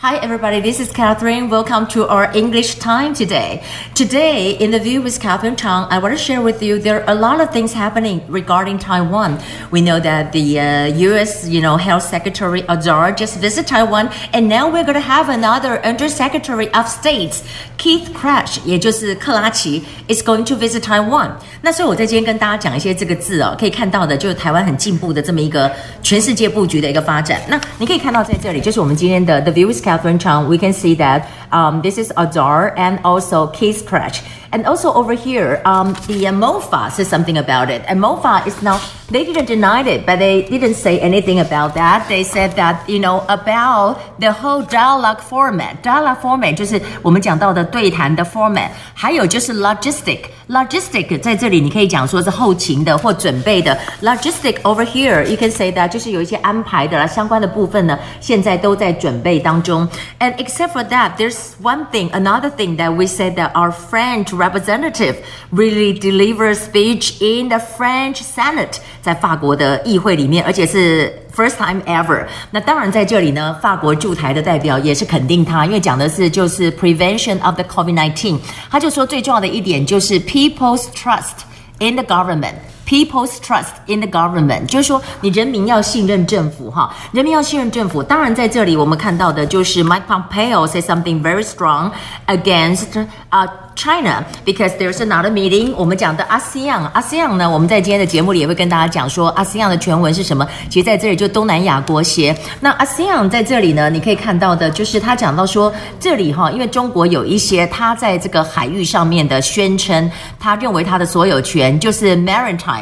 Hi, everybody. This is Catherine. Welcome to our English time today. Today, in the view with Catherine Chang, I want to share with you there are a lot of things happening regarding Taiwan. We know that the uh, U.S. you know Health Secretary Azar just visited Taiwan, and now we're going to have another Undersecretary of State Keith Krach，也就是克拉奇，is going to visit Taiwan。那所以我在今天跟大家讲一些这个字哦，可以看到的就是台湾很进步的这么一个全世界布局的一个发展。那你可以看到在这里，就是我们今天的 The View with Catherine Chang, we can see that um, this is Azar and also Keith Krach. And also over here, um, the uh, MOFA says something about it. And MOFA is now, they didn't deny it, but they didn't say anything about that. They said that, you know, about the whole dialogue format. Dialogue format 就是我们讲到的对谈的 format，还有就是 logistic。logistic 在这里你可以讲说是后勤的或准备的。logistic over here you can say that 就是有一些安排的相关的部分呢，现在都在准备当中。And except for that, there's one thing, another thing that we said that our French representative really deliver speech in the French Senate，在法国的议会里面，而且是 first time ever。那当然在这里呢，法国驻台的代表也是肯定他，因为讲的是就是 prevention of the COVID-19，他就说最重要的一点就是 people's trust in the government。 People's trust in the government，就是说你人民要信任政府哈，人民要信任政府。当然在这里我们看到的就是 Mike Pompeo says something very strong against 啊、China because there's another meeting。我们讲的 ASEAN，ASEAN 呢，我们在今天的节目里也会跟大家讲说 ASEAN 的全文是什么。其实在这里就东南亚国协。那 ASEAN 在这里呢，你可以看到的就是他讲到说，这里哈，因为中国有一些他在这个海域上面的宣称，他认为他的所有权就是 maritime。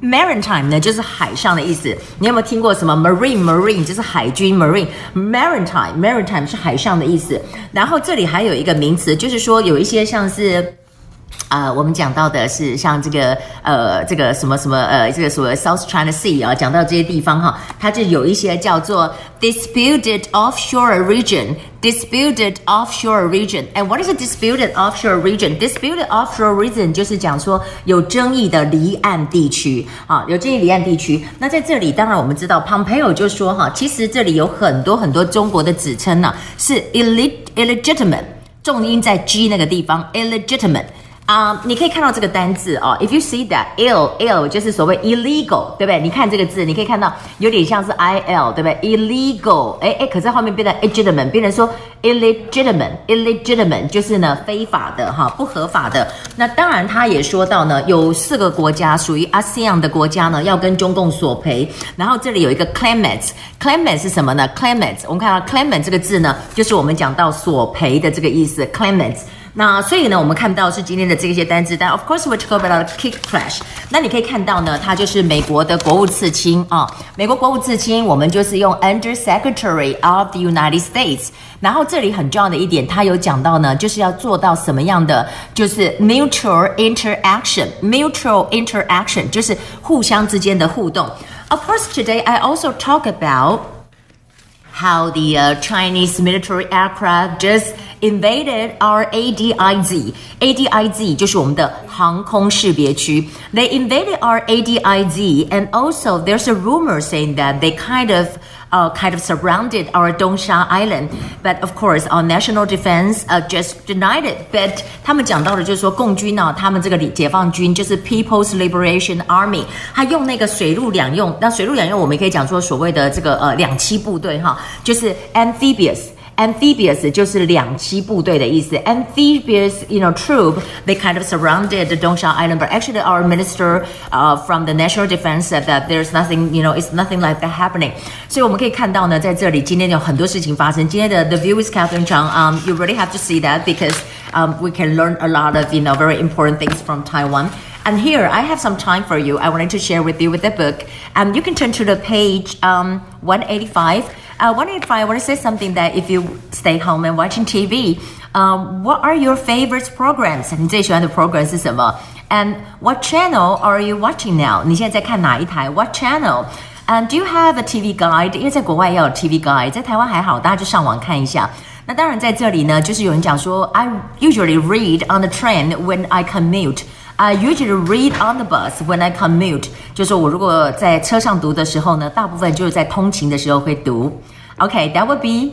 Maritime 呢就是海上的意思。你有没有听过什么 marine？marine 就是海军 marine，maritime，maritime 是海上的意思。然后这里还有一个名词，就是说有一些像。是。啊，我们讲到的是像这个呃，这个什么什么呃，这个所谓 South China Sea 啊，讲到这些地方哈，它就有一些叫做 disputed offshore region。disputed offshore region。And what is a disputed offshore region? Disputed offshore region 就是讲说有争议的离岸地区啊，有争议离岸地区。那在这里，当然我们知道 Pompeo 就说哈，其实这里有很多很多中国的指称呢，是 illegitimate。重音在 G 那个地方，illegitimate 啊、你可以看到这个单字哦、，If you see that ill ill 就是所谓 illegal，对不对？你看这个字，你可以看到有点像是 i l，对不对？illegal，哎哎，可是后面变成 legitimate，变成说 illegitimate，illegitimate 就是呢非法的哈，不合法的。那当然，他也说到呢，有四个国家属于 ASEAN 的国家呢，要跟中共索赔。然后这里有一个 claimant，claimant 是什么呢？claimant，我们看到 claimant 这个字呢，就是我们讲到索赔的这个意思，claimant。那所以呢，我们看到是今天的这些单字，但 of course we talk about Keith Krach。那你可以看到呢，它就是美国的国务次卿啊、哦，美国国务次卿，我们就是用 Under Secretary of the United States。然后这里很重要的一点，他有讲到呢，就是要做到什么样的，就是 mutual interaction，mutual interaction 就是互相之间的互动。Of course, today I also talk about how the uh, Chinese military aircraft just invaded our ADIZ. ADIZ 就是我们的航空识别区. They invaded our ADIZ, and also there's a rumor saying that they kind of uh, kind of surrounded our Dongsha Island. But of course, our national defense uh, just denied it. But 他们讲到的就是说，共军呢、啊，他们这个解放军就是 People's Liberation Army，他用那个水陆两用。那水陆两用，我们可以讲说所谓的这个呃两栖部队哈，就是 amphibious。 amphibious 就是两栖部队的意思。Amphibious, you know, troop they kind of surrounded the Dongsha Island. But actually, our minister uh, from the National Defense said that there's nothing, you know, it's nothing like that happening. 所以我们可以看到呢，在这里今天有很多事情发生。今天的 The View is Catherine Chang. Um, you really have to see that because um, we can learn a lot of you know very important things from Taiwan. And here I have some time for you. I wanted to share with you with the book. Um, you can turn to the page um, 185. Uh, 185, I want to say something that if you stay home and watching TV, um, what are your favorite programs? 你最喜欢的 program 是什么？And what channel are you watching now? 你现在在看哪一台？What channel? And do you have a TV guide? 因为在国外要有 TV guide，在台湾还好，大家就上网看一下。那当然在这里呢，就是有人讲说，I usually read on the train when I commute。 I usually read on the bus when I commute，就是我如果在车上读的时候呢，大部分就是在通勤的时候会读。OK，that would be